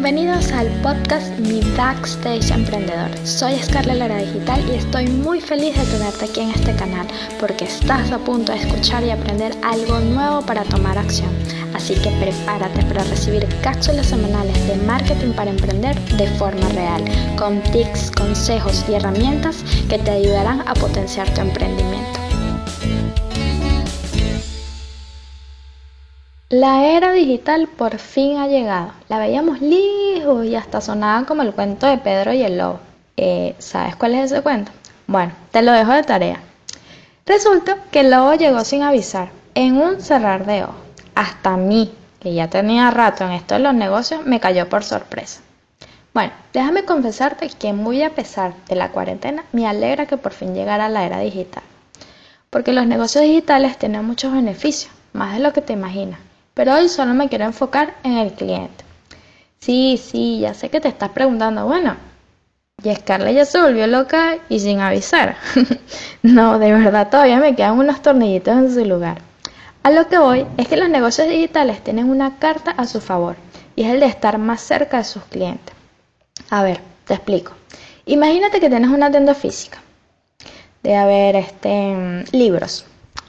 Bienvenidos al podcast Mi Backstage Emprendedor. Soy Scarlett Lara Digital y estoy muy feliz de tenerte aquí en este canal porque estás a punto de escuchar y aprender algo nuevo para tomar acción. Así que prepárate para recibir cápsulas semanales de marketing para emprender de forma real, con tips, consejos y herramientas que te ayudarán a potenciar tu emprendimiento. La era digital por fin ha llegado. La veíamos lejos y hasta sonaba como el cuento de Pedro y el lobo. Eh, ¿Sabes cuál es ese cuento? Bueno, te lo dejo de tarea. Resulta que el lobo llegó sin avisar, en un cerrar de ojos. Hasta mí, que ya tenía rato en esto de los negocios, me cayó por sorpresa. Bueno, déjame confesarte que muy a pesar de la cuarentena, me alegra que por fin llegara la era digital. Porque los negocios digitales tienen muchos beneficios, más de lo que te imaginas pero hoy solo me quiero enfocar en el cliente. Sí, sí, ya sé que te estás preguntando, bueno, y Scarlett ya se volvió loca y sin avisar. no, de verdad todavía me quedan unos tornillitos en su lugar. A lo que voy es que los negocios digitales tienen una carta a su favor y es el de estar más cerca de sus clientes. A ver, te explico. Imagínate que tienes una tienda física de haber este, libros.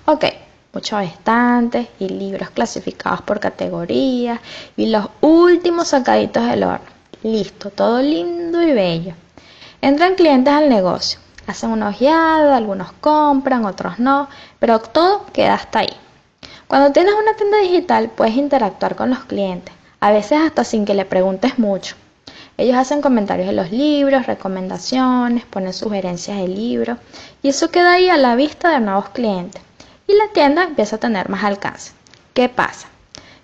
Ok, muchos estantes y libros clasificados por categorías y los últimos sacaditos del horno. Listo, todo lindo y bello. Entran clientes al negocio, hacen una ojeada, algunos compran, otros no, pero todo queda hasta ahí. Cuando tienes una tienda digital puedes interactuar con los clientes, a veces hasta sin que le preguntes mucho. Ellos hacen comentarios de los libros, recomendaciones, ponen sugerencias de libros y eso queda ahí a la vista de nuevos clientes y la tienda empieza a tener más alcance. ¿Qué pasa?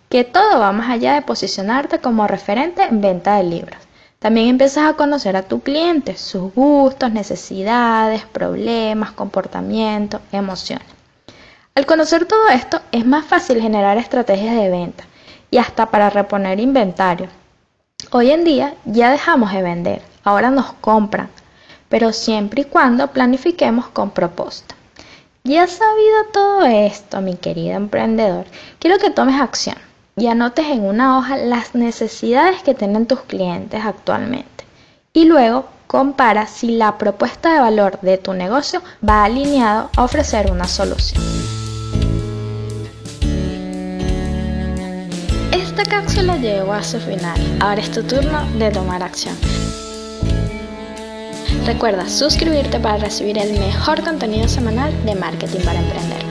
Que todo va más allá de posicionarte como referente en venta de libros. También empiezas a conocer a tu cliente, sus gustos, necesidades, problemas, comportamientos, emociones. Al conocer todo esto es más fácil generar estrategias de venta y hasta para reponer inventario. Hoy en día ya dejamos de vender, ahora nos compran, pero siempre y cuando planifiquemos con propósito. Ya sabido todo esto, mi querido emprendedor, quiero que tomes acción y anotes en una hoja las necesidades que tienen tus clientes actualmente. Y luego compara si la propuesta de valor de tu negocio va alineado a ofrecer una solución. Esta cápsula llegó a su final. Ahora es tu turno de tomar acción. Recuerda suscribirte para recibir el mejor contenido semanal de marketing para emprender.